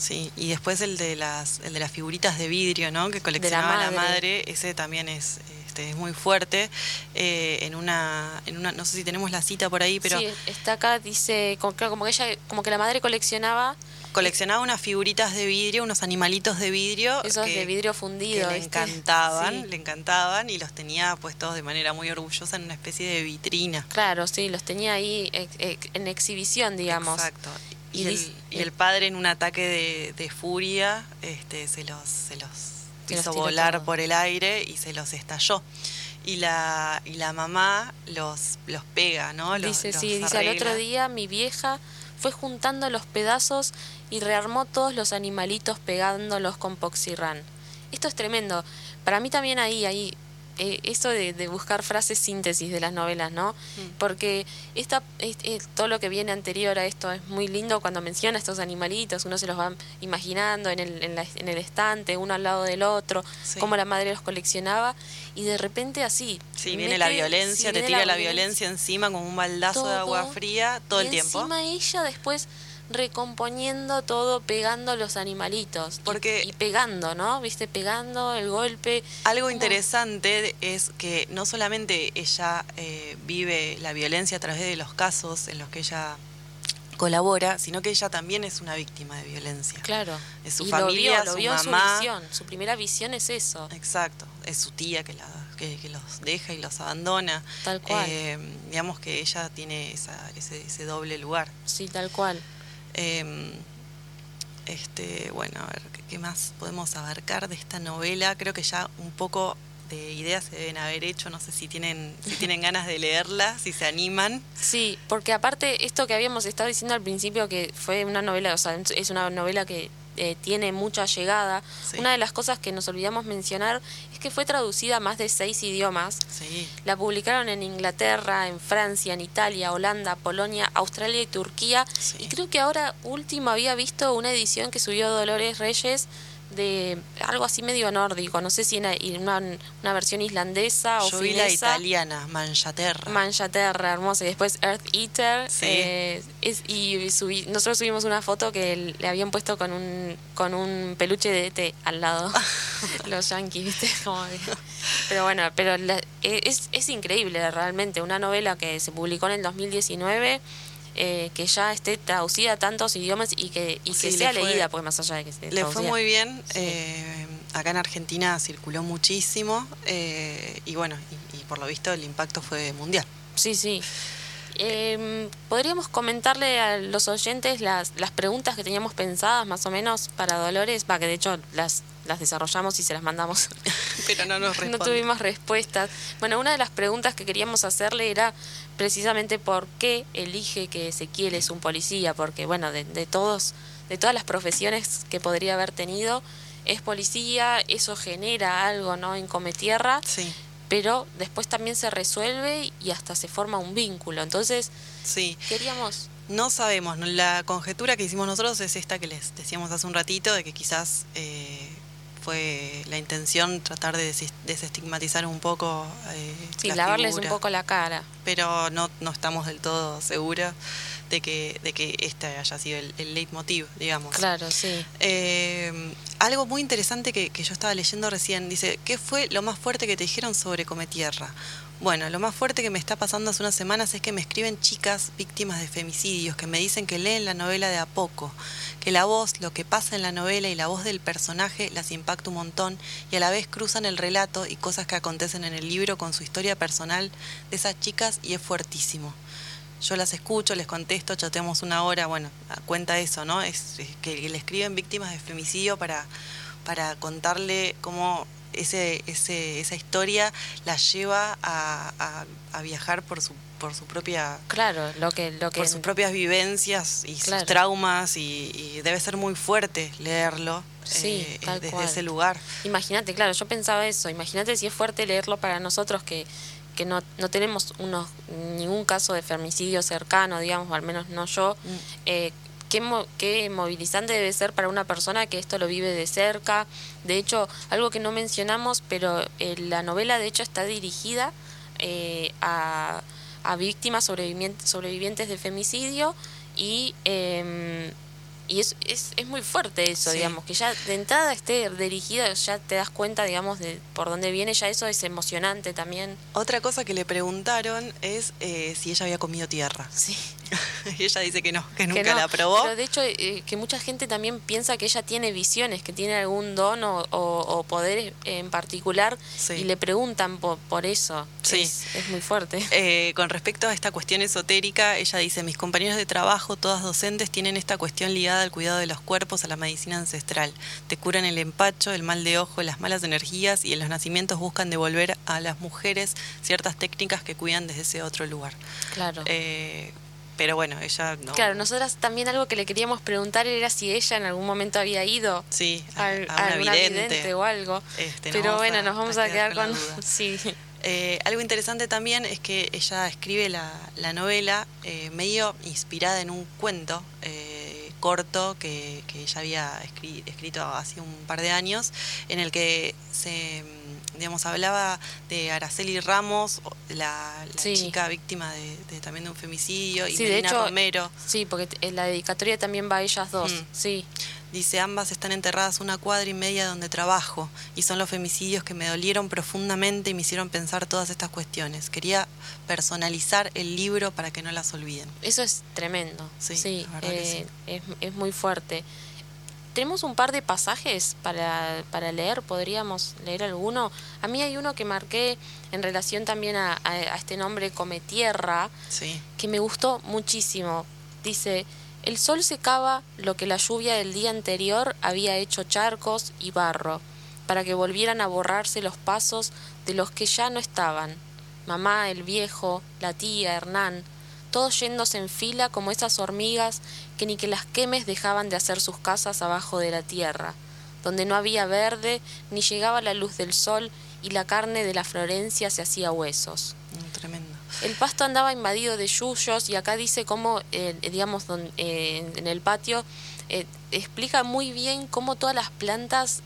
Sí, y después el de las, el de las figuritas de vidrio, ¿no? Que coleccionaba la madre. ese también es, este, es muy fuerte. Eh, en una, en una, no sé si tenemos la cita por ahí, pero sí, está acá dice, como, como que ella, como que la madre coleccionaba coleccionaba unas figuritas de vidrio, unos animalitos de vidrio. Esos de vidrio fundido. Que le encantaban, le encantaban y los tenía puestos de manera muy orgullosa en una especie de vitrina. Claro, sí, los tenía ahí en exhibición, digamos. Exacto. Y, el, padre en un ataque de, furia este, se los, se los hizo volar por el aire y se los estalló. Y la, y la mamá los, los pega, ¿no? Los, dice, sí, dice, al otro día mi vieja fue juntando los pedazos y rearmó todos los animalitos pegándolos con poxirrán. Esto es tremendo. Para mí también ahí, ahí eh, eso de, buscar frases síntesis de las novelas, ¿no? Mm. Porque esta, todo lo que viene anterior a esto es muy lindo cuando menciona estos animalitos, uno se los va imaginando en el, en, el estante, uno al lado del otro, cómo la madre los coleccionaba, y de repente así. Sí, viene la violencia, te tira la violencia, encima como un baldazo de agua fría todo el tiempo. Encima ella después recomponiendo todo, pegando los animalitos. Porque y, pegando, ¿no? Viste, pegando el golpe. Algo interesante es que no solamente ella eh, vive la violencia a través de los casos en los que ella colabora, sino que ella también es una víctima de violencia. Claro. Es su familia, lo su vio mamá. su visión. Su primera visión es eso. Exacto. Es su tía que la que, los deja y los abandona. Tal cual. Eh, digamos que ella tiene ese, ese, doble lugar. Sí, tal cual. Em, este, bueno, a ver, ¿qué más podemos abarcar de esta novela? Creo que ya un poco de ideas se deben haber hecho, no sé si tienen, si tienen ganas de leerla, si se animan. Sí, porque aparte esto que habíamos estado diciendo al principio que fue una novela, o sea, es una novela que eh, tiene mucha llegada. Una de las cosas que nos olvidamos mencionar es que fue traducida a más de seis idiomas. La publicaron en Inglaterra, en Francia, en Italia, Holanda, Polonia, Australia y Turquía. Y creo que ahora último había visto una edición que subió Dolores Reyes de algo así medio nórdico, no sé si en una, una versión islandesa o Yo vi la italiana, Manchaterra. Manchaterra, hermosa. Y después Earth Eater. Eh, y nosotros subimos una foto que le habían puesto con un, con un peluche de té al lado. Los yankees, ¿viste? pero bueno, pero es, es increíble realmente. Una novela que se publicó en el 2019 eh, que ya esté traducida a tantos idiomas y que, y que sea leída, porque más allá de que se Le fue muy bien. Eh, acá en Argentina circuló muchísimo eh, y bueno, y, por lo visto el impacto fue mundial. Sí, sí. Podríamos comentarle a los oyentes las, las preguntas que teníamos pensadas más o menos para Dolores, va que de hecho las las desarrollamos y se las mandamos. Pero no nos No tuvimos respuestas. Bueno, una de las preguntas que queríamos hacerle era precisamente por qué elige que Ezequiel es un policía, porque bueno, de, todos, de todas las profesiones que podría haber tenido, es policía, eso genera algo, ¿no? En Cometierra. Sí. Pero después también se resuelve y hasta se forma un vínculo. Entonces, sí. queríamos no sabemos, la conjetura que hicimos nosotros es esta que les decíamos hace un ratito, de que quizás eh, fue la intención tratar de desestigmatizar un poco. Eh, sí, lavarles un poco la cara. Pero no, no estamos del todo seguros de que, de que este haya sido el, leitmotiv, digamos. Claro, sí. Eh, algo muy interesante que, que, yo estaba leyendo recién, dice, ¿qué fue lo más fuerte que te dijeron sobre Cometierra? Bueno, lo más fuerte que me está pasando hace unas semanas es que me escriben chicas víctimas de femicidios que me dicen que leen la novela de a poco, que la voz, lo que pasa en la novela y la voz del personaje las impacta un montón y a la vez cruzan el relato y cosas que acontecen en el libro con su historia personal de esas chicas y es fuertísimo. Yo las escucho, les contesto, chateamos una hora, bueno, cuenta eso, ¿no? Es, que le escriben víctimas de femicidio para, para contarle cómo ese, ese, esa historia la lleva a, a, viajar por su por su propia claro lo que lo que por sus propias vivencias y sus traumas y, debe ser muy fuerte leerlo sí, eh, desde ese lugar. Imagínate claro yo pensaba eso imagínate si es fuerte leerlo para nosotros que que no, no tenemos unos, ningún caso de femicidio cercano, digamos, al menos no yo, mm. eh, qué, movilizante debe ser para una persona que esto lo vive de cerca. De hecho, algo que no mencionamos, pero eh, la novela de hecho está dirigida eh, a, a, víctimas sobrevivientes, sobrevivientes de femicidio y em, y es, es, es, muy fuerte eso, digamos, que ya de entrada esté dirigida, ya te das cuenta, digamos, de por dónde viene, ya eso es emocionante también. Otra cosa que le preguntaron es eh, si ella había comido tierra. Sí. y ella dice que no, que nunca la probó. Pero de hecho, eh, que mucha gente también piensa que ella tiene visiones, que tiene algún don o, o, poder en particular y le preguntan por, por eso. Sí. Es, muy fuerte. Eh, con respecto a esta cuestión esotérica, ella dice, mis compañeros de trabajo, todas docentes, tienen esta cuestión ligada al cuidado de los cuerpos, a la medicina ancestral. Te curan el empacho, el mal de ojo, las malas energías y en los nacimientos buscan devolver a las mujeres ciertas técnicas que cuidan desde ese otro lugar. Claro. Eh, pero bueno, ella no. Claro, nosotras también algo que le queríamos preguntar era si ella en algún momento había ido sí, a, a, vidente. o algo. Este, pero bueno, nos vamos a, quedar, con. sí. Eh, algo interesante también es que ella escribe la, la novela eh, medio inspirada en un cuento eh, corto que, que, ella había escrito hace un par de años, en el que se digamos, hablaba de Araceli Ramos, la, chica víctima de, también de un femicidio, y Melina Romero. Sí, porque en la dedicatoria también va a ellas dos, mm. sí. Dice, ambas están enterradas una cuadra y media donde trabajo, y son los femicidios que me dolieron profundamente y me hicieron pensar todas estas cuestiones. Quería personalizar el libro para que no las olviden. Eso es tremendo, sí, eh, Es, es muy fuerte. Tenemos un par de pasajes para, para, leer, podríamos leer alguno. A mí hay uno que marqué en relación también a, este nombre Come Tierra, que me gustó muchísimo. Dice, el sol secaba lo que la lluvia del día anterior había hecho charcos y barro, para que volvieran a borrarse los pasos de los que ya no estaban. Mamá, el viejo, la tía, Hernán, todos yéndose en fila como esas hormigas que ni que las quemes dejaban de hacer sus casas abajo de la tierra, donde no había verde, ni llegaba la luz del sol y la carne de la Florencia se hacía huesos. Mm, tremendo. El pasto andaba invadido de yuyos y acá dice cómo, eh, digamos, eh, en el patio eh, explica muy bien cómo todas las plantas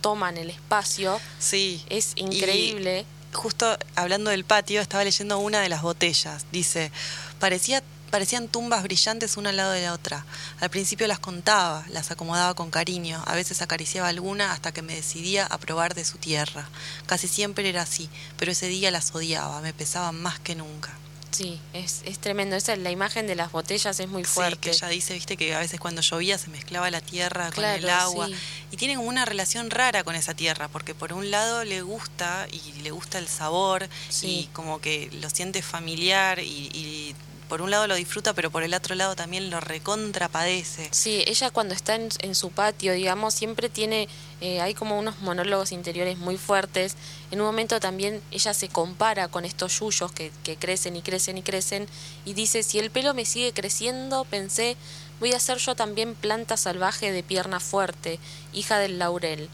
toman el espacio. Sí. Es increíble. Justo hablando del patio, estaba leyendo una de las botellas. Dice, Parecía, parecían tumbas brillantes una al lado de la otra. Al principio las contaba, las acomodaba con cariño, a veces acariciaba alguna hasta que me decidía a probar de su tierra. Casi siempre era así, pero ese día las odiaba, me pesaban más que nunca. Sí, es, es tremendo. Esa, la imagen de las botellas es muy fuerte. Sí, que ella dice, viste, que a veces cuando llovía se mezclaba la tierra con el agua. Y tiene como una relación rara con esa tierra, porque por un lado le gusta y le gusta el sabor y como que lo siente familiar y por un lado lo disfruta, pero por el otro lado también lo recontrapadece. Sí, ella cuando está en, su patio, digamos, siempre tiene, eh, hay como unos monólogos interiores muy fuertes. En un momento también ella se compara con estos yuyos que, que crecen y crecen y crecen y dice, si el pelo me sigue creciendo, pensé, voy a ser yo también planta salvaje de pierna fuerte, hija del laurel.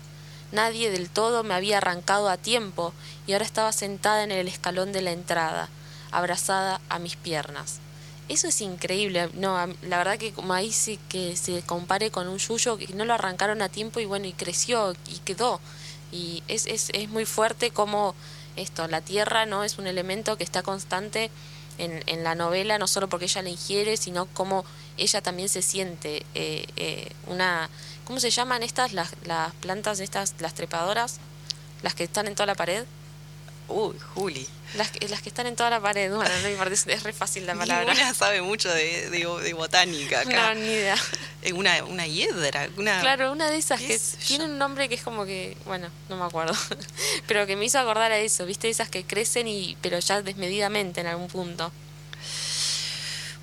Nadie del todo me había arrancado a tiempo y ahora estaba sentada en el escalón de la entrada, abrazada a mis piernas. Eso es increíble. No, la verdad que ahí sí que se compare con un yuyo que no lo arrancaron a tiempo y bueno, y creció y quedó. Y es, es, es muy fuerte como esto, la tierra no es un elemento que está constante en, en la novela, no solo porque ella la ingiere, sino como ella también se siente eh, eh, una... ¿Cómo se llaman estas, las, las plantas, estas, las trepadoras? Las que están en toda la pared. Uy, Juli. Las, las que están en toda la pared, bueno, no me parece, es re fácil la palabra. Ninguna sabe mucho de, de, botánica acá. No, ni idea. Eh, una, una hiedra, una... Claro, una de esas que tiene un nombre que es como que, bueno, no me acuerdo, pero que me hizo acordar a eso, ¿viste? Esas que crecen y pero ya desmedidamente en algún punto.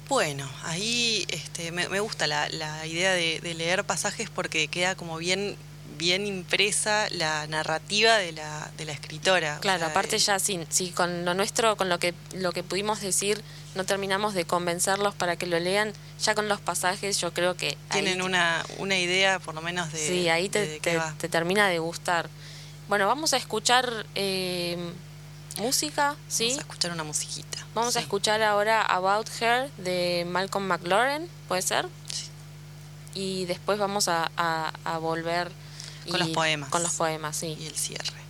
Bueno, ahí este, me, me gusta la, la idea de, de leer pasajes porque queda como bien bien impresa la narrativa de la, de la escritora. Claro, aparte ya sí, sí, con lo nuestro, con lo que, lo que pudimos decir, no terminamos de convencerlos para que lo lean, ya con los pasajes yo creo que... Tienen una, una idea por lo menos de... Sí, ahí te, te, termina de gustar. Bueno, vamos a escuchar eh, música, ¿sí? Vamos a escuchar una musiquita. Vamos a escuchar ahora About Her de Malcolm McLaurin, ¿puede ser? Sí. Y después vamos a, a, a volver con los poemas. Con los poemas, sí. Y el cierre.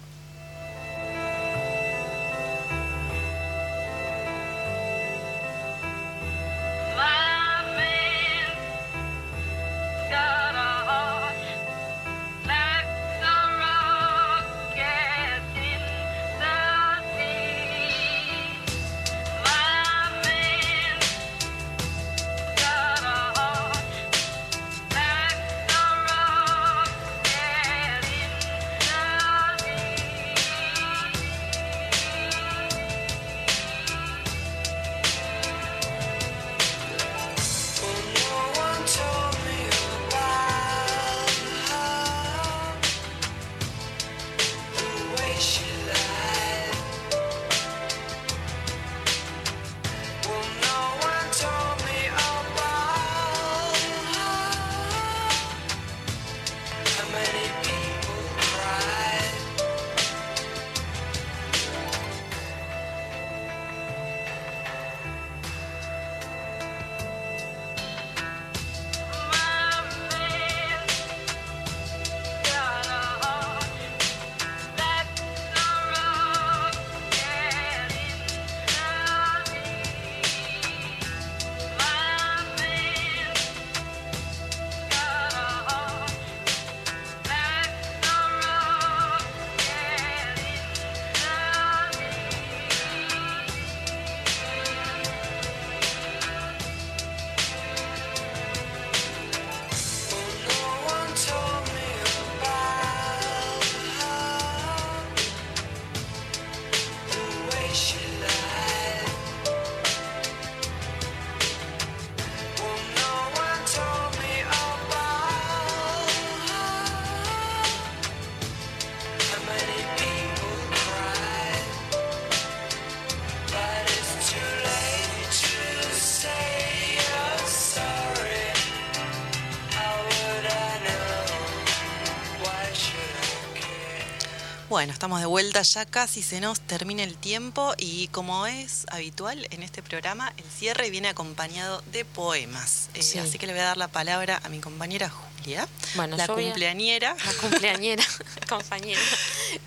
Bueno, estamos de vuelta, ya casi se nos termina el tiempo y como es habitual en este programa, el cierre viene acompañado de poemas. Eh, así que le voy a dar la palabra a mi compañera Julia, bueno, la cumpleañera. la cumpleañera, compañera.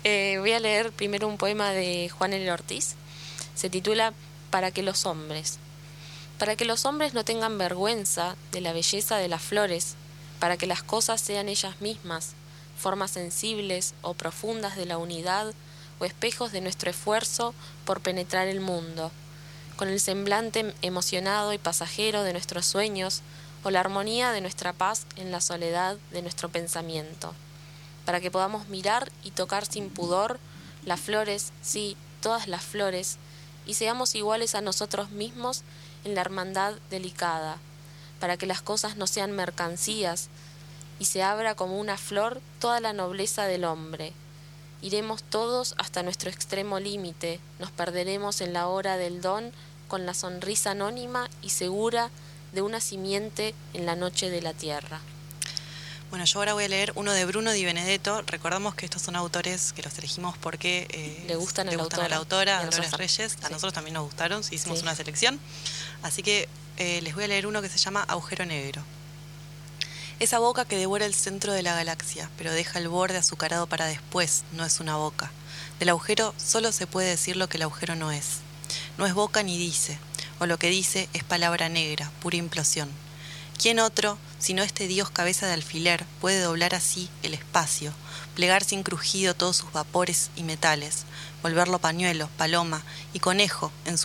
Eh, voy a leer primero un poema de Juan L. Ortiz. Se titula Para que los hombres. Para que los hombres no tengan vergüenza de la belleza de las flores, para que las cosas sean ellas mismas formas sensibles o profundas de la unidad o espejos de nuestro esfuerzo por penetrar el mundo, con el semblante emocionado y pasajero de nuestros sueños o la armonía de nuestra paz en la soledad de nuestro pensamiento, para que podamos mirar y tocar sin pudor las flores, sí, todas las flores, y seamos iguales a nosotros mismos en la hermandad delicada, para que las cosas no sean mercancías, y se abra como una flor toda la nobleza del hombre. Iremos todos hasta nuestro extremo límite, nos perderemos en la hora del don con la sonrisa anónima y segura de una simiente en la noche de la tierra. Bueno, yo ahora voy a leer uno de Bruno Di Benedetto. Recordamos que estos son autores que los elegimos porque eh, le gustan, le gustan a la autora, a Dolores Reyes. A nosotros también nos gustaron, hicimos una selección. Así que eh, les voy a leer uno que se llama Agujero Negro. Esa boca que devora el centro de la galaxia, pero deja el borde azucarado para después, no es una boca. Del agujero solo se puede decir lo que el agujero no es. No es boca ni dice, o lo que dice es palabra negra, pura implosión. ¿Quién otro, sino este dios cabeza de alfiler, puede doblar así el espacio, plegar sin crujido todos sus vapores y metales, volverlo pañuelo, paloma y conejo en su